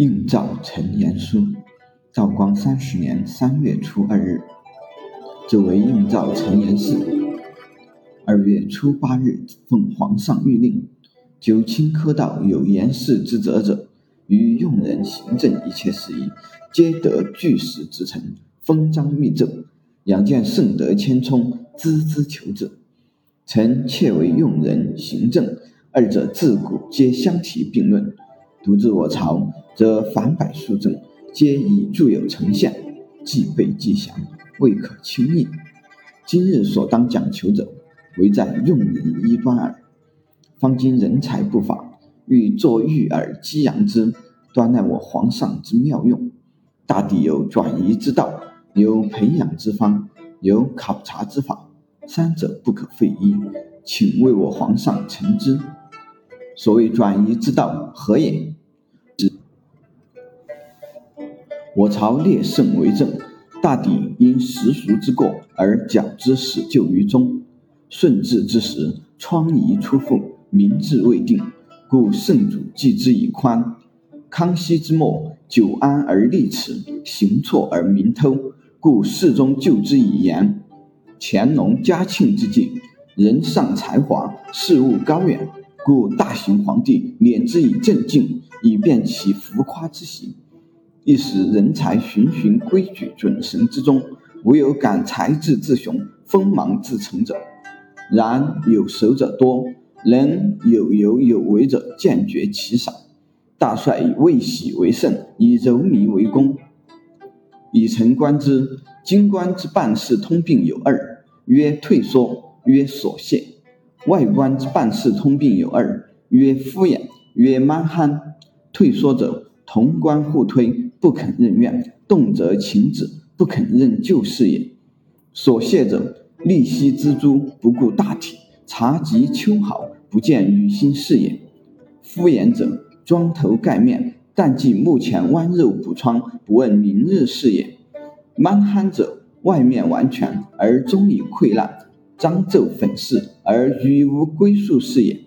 应诏陈言书，道光三十年三月初二日，作为应诏陈言事。二月初八日，奉皇上谕令，九卿科道有言事之责者，与用人行政一切事宜，皆得据实之臣，封章密奏。两件圣德千聪，孜孜求之。臣窃为用人行政，二者自古皆相提并论。独自我朝，则凡百数政，皆已著有成宪，既备既详，未可轻易。今日所当讲求者，唯在用人一端耳。方今人才不法，欲作育而激扬之，端赖我皇上之妙用。大抵有转移之道，有培养之方，有考察之法，三者不可废一，请为我皇上陈之。所谓转移之道何也？我朝列圣为政，大抵因时俗之过而矫之始就于中。顺治之时，疮痍初复，民志未定，故圣主继之以宽。康熙之末，久安而立耻，行错而民偷，故世宗救之以严。乾隆、嘉庆之际，人尚才华，事务高远。故大行皇帝免之以镇静，以便其浮夸之行。一时人才循循规矩准绳之中，唯有敢才智自雄、锋芒自成者。然有守者多，能有有有为者渐觉其少。大帅以未喜为胜，以柔靡为功。以臣观之，京官之办事通病有二：曰退缩，曰所懈。外官之办事通病有二：曰敷衍，曰蛮憨。退缩者，同官互推，不肯任怨，动辄请旨，不肯任旧事也。所谢者，利息之诸，不顾大体，察及秋毫，不见女心事也。敷衍者，装头盖面，但记目前剜肉补疮，不问明日事也。蛮憨者，外面完全，而中里溃烂。张皱粉饰而语无归宿是也。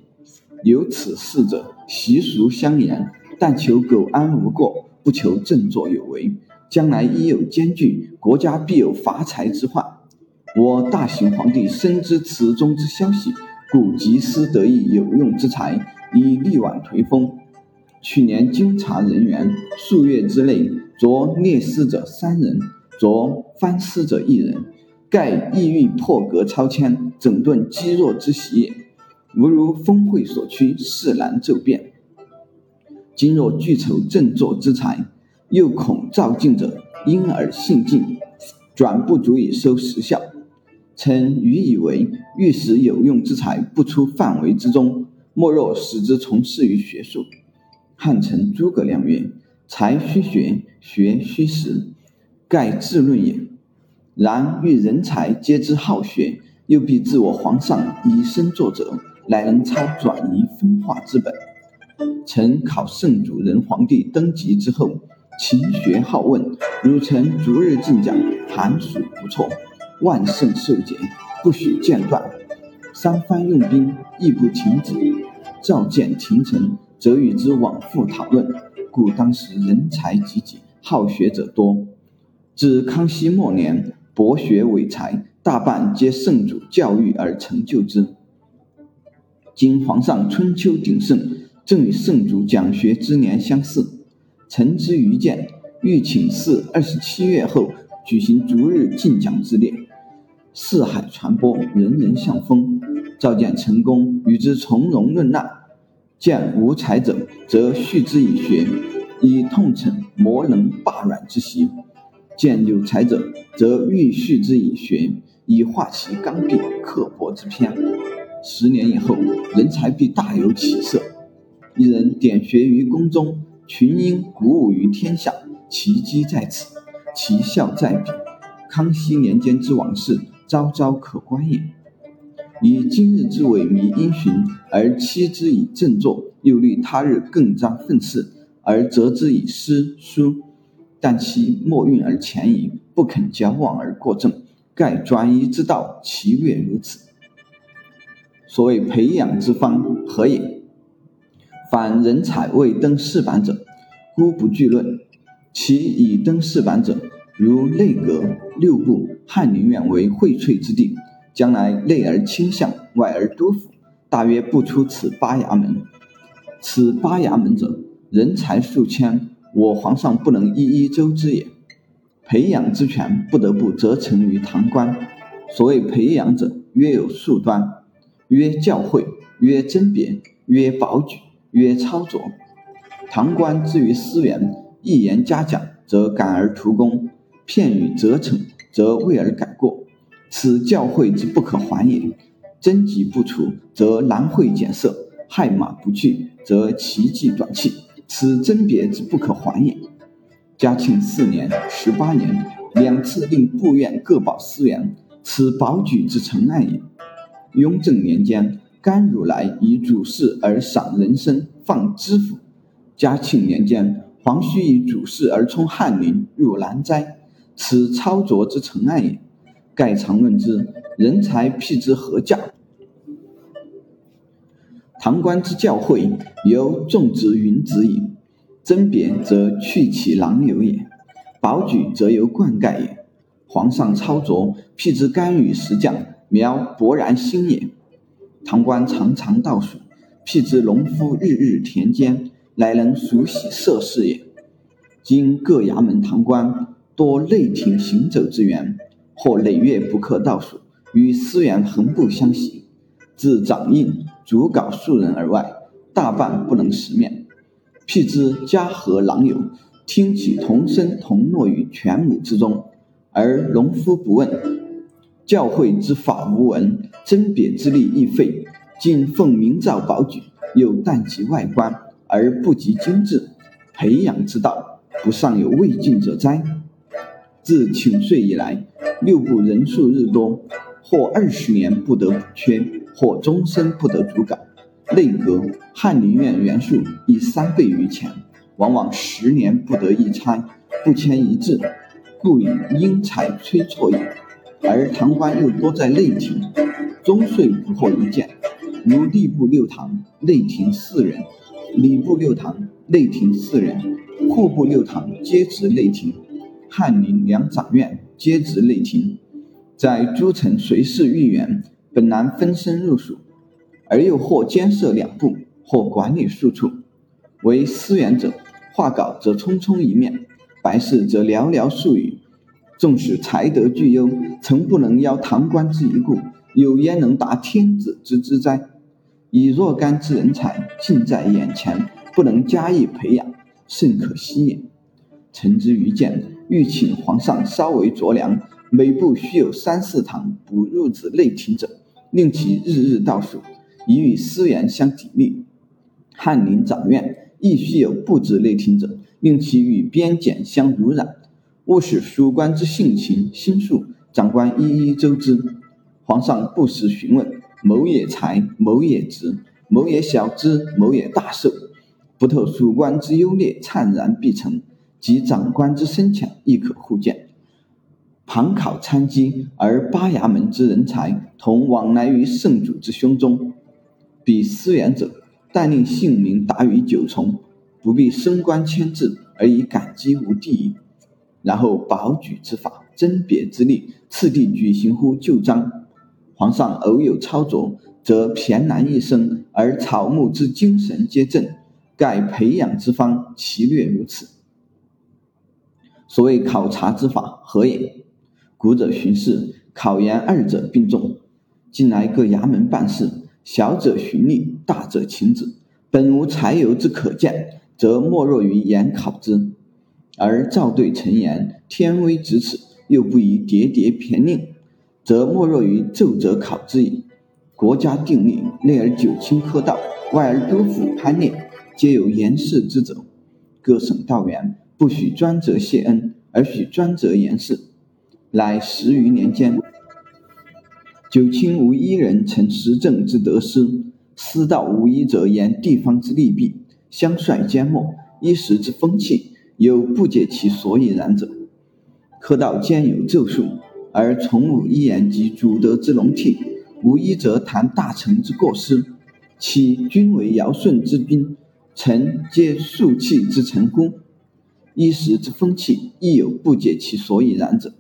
有此事者，习俗相沿，但求苟安无过，不求振作有为。将来一有艰巨，国家必有乏财之患。我大行皇帝深知此中之消息，故急思得意有用之才，以力挽颓风。去年经查人员，数月之内，着列司者三人，着藩司者一人。盖意欲破格超迁，整顿积弱之习也。吾如峰会所趋，势难骤变。今若聚筹振作之才，又恐照进者因而信进，转不足以收实效。臣愚以为，欲使有用之才不出范围之中，莫若使之从事于学术。汉臣诸葛亮曰：“才须学，学须识，盖自论也。”然欲人才皆知好学，又必自我皇上以身作则，乃能操转移分化之本。臣考圣主仁皇帝登基之后，勤学好问，汝臣逐日进讲，寒暑不辍，万圣受节，不许间断。三番用兵亦不停止，召见廷臣，则与之往复讨论。故当时人才济济，好学者多。至康熙末年。博学伟才，大半皆圣主教育而成就之。今皇上春秋鼎盛，正与圣主讲学之年相似。臣之愚见，欲请示二十七月后举行逐日进讲之列，四海传播，人人向风。召见成功，与之从容论难；见无才者，则续之以学，以痛惩磨能霸软之习。见有才者，则欲续之以学，以化其刚愎刻薄之偏。十年以后，人才必大有起色。一人点学于宫中，群英鼓舞于天下，其机在此，其效在彼。康熙年间之往事，昭昭可观也。以今日之萎靡因循，而期之以振作，又虑他日更张奋刺，而责之以诗书。但其莫运而前移，不肯矫枉而过正，盖转移之道，其略如此。所谓培养之方何也？凡人才未登仕版者，孤不惧论。其已登仕版者，如内阁、六部、翰林院为荟萃之地，将来内而倾向，外而督抚，大约不出此八衙门。此八衙门者，人才数千，我皇上不能一一周知也。培养之权，不得不责成于堂官。所谓培养者，约有数端：曰教诲，曰甄别，曰保举，曰操作。堂官之于思源，一言嘉奖，则感而图功；片语责惩，则畏而改过。此教诲之不可还也。征疾不除，则难会减色；害马不去，则奇迹短气。此甄别之不可还也。嘉庆四年、十八年，两次令部院各保司员，此保举之成案也。雍正年间，甘汝来以主事而赏人参，放知府。嘉庆年间，黄须以主事而充翰林，入南斋，此操作之成案也。盖常论之，人才辟之何价？堂官之教诲，由众之云子矣。甄别则去其狼流也，保举则由灌溉也。皇上操作，辟之甘雨石匠，苗勃然兴也。堂官常常倒数，辟之农夫日日田间，乃能熟悉社事也。今各衙门堂官多内廷行走之员，或累月不克倒数，与司员横不相袭。自掌印、主稿数人而外，大半不能识面。辟之家和郎友，听其同声同诺于犬母之中，而农夫不问。教诲之法无闻，甄别之力亦废。今奉明诏保举，又但及外观，而不及精致培养之道，不尚有未尽者哉？自请岁以来，六部人数日多，或二十年不得补缺，或终身不得主改。内阁、翰林院员数以三倍于前，往往十年不得一差，不迁一制，故以因才催错也。而堂官又多在内廷，终岁不获一件。如吏部六堂，内廷四人；礼部六堂，内廷四人；户部六堂皆职内廷，翰林两掌院皆职内廷。在诸城随侍御员，本难分身入属。而又或兼设两部，或管理数处。为司员者，画稿则匆匆一面，白事则寥寥数语。纵使才德俱优，曾不能邀堂官之一顾，有焉能达天子之之哉？以若干之人才，近在眼前，不能加以培养，甚可惜也。臣之愚见，欲请皇上稍为酌量，每部须有三四堂不入子内廷者，令其日日倒数。以与司员相砥砺，翰林掌院亦须有布置内廷者，令其与编检相濡染，勿使属官之性情心术，长官一一周知。皇上不时询问，某也才，某也直，某也小知，某也大受，不透属官之优劣，灿然必成；及长官之深浅，亦可互见。旁考参稽，而八衙门之人才，同往来于圣主之胸中。彼思远者，但令姓名达于九重，不必升官迁制，而以感激无地矣。然后保举之法，甄别之力，次第举行乎旧章。皇上偶有操作，则骈难一生，而草木之精神皆正。盖培养之方，其略如此。所谓考察之法，何也？古者巡视、考研二者并重。近来各衙门办事。小者循吏，大者请旨。本无才由之可见，则莫若于言考之。而赵对陈言，天威咫尺，又不宜喋喋骈令，则莫若于奏折考之矣。国家定例，内而九卿科道，外而督抚藩列，皆有言事之责。各省道员不许专责谢恩，而许专责言事。乃十余年间。九卿无一人成时政之得失，司道无一者言地方之利弊，相率缄默，一时之风气，有不解其所以然者。科道兼有奏术，而从无一言及主德之龙替，无一则谈大臣之过失。其君为尧舜之君，臣皆肃气之臣乎？一时之风气，亦有不解其所以然者。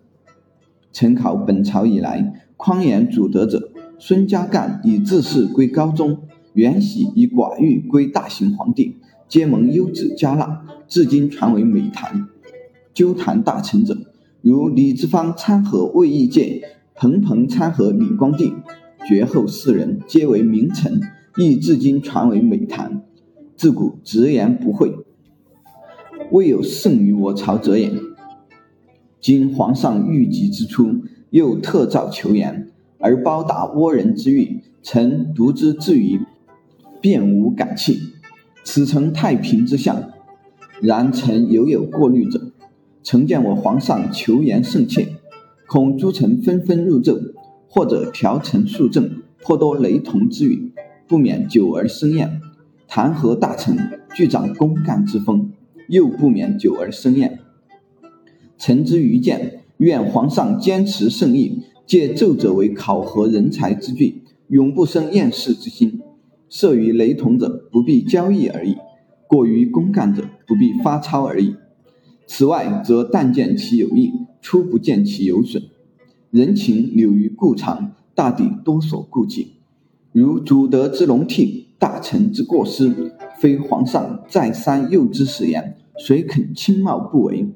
臣考本朝以来，匡言祖德者，孙家干以治世归高宗，袁喜以寡欲归大行皇帝，皆蒙优子加纳，至今传为美谈。纠谈大臣者，如李之方参合魏义介，彭彭参合李光地，绝后四人皆为名臣，亦至今传为美谈。自古直言不讳，未有胜于我朝者也。今皇上御疾之初，又特诏求言，而包达倭人之欲，臣独之至于，便无感气。此诚太平之相。然臣犹有过虑者。曾见我皇上求言甚切，恐诸臣纷纷入奏，或者调陈肃政，颇多雷同之语，不免久而生厌。弹劾大臣，具长公干之风，又不免久而生厌。臣之愚见，愿皇上坚持圣意，借奏者为考核人才之具，永不生厌世之心。涉于雷同者，不必交易而已；过于公干者，不必发钞而已。此外，则但见其有益，初不见其有损。人情留于故常，大抵多所顾忌。如祖德之龙替，大臣之过失，非皇上再三诱之使言，谁肯轻冒不为？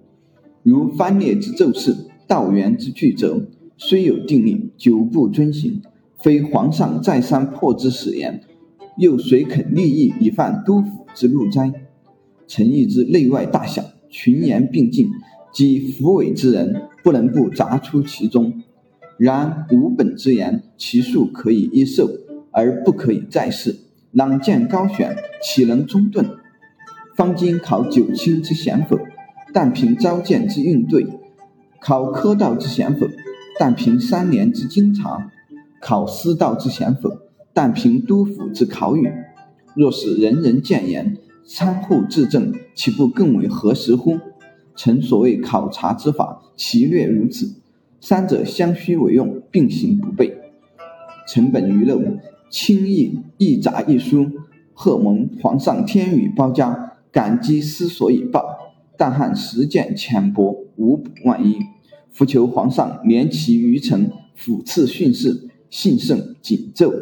如藩列之奏事，道源之具则，虽有定例，久不遵行，非皇上再三破之使言，又谁肯立意以犯督府之禄哉？臣意之内外大小。群言并进，及扶委之人，不能不杂出其中。然无本之言，其数可以一受，而不可以再试。朗见高选，岂能中顿？方今考九卿之贤否？但凭召见之应对；考科道之贤否？但凭三年之经察；考司道之贤否？但凭督府之考语。若是人人谏言，参户治政，岂不更为合时乎？臣所谓考察之法，其略如此，三者相须为用，并行不悖。臣本愚陋，轻易一札一书，贺蒙皇上天宇包嘉，感激思索以报。但汉实践浅薄，无补万一，伏求皇上怜其愚臣，抚赐训示，幸甚谨奏。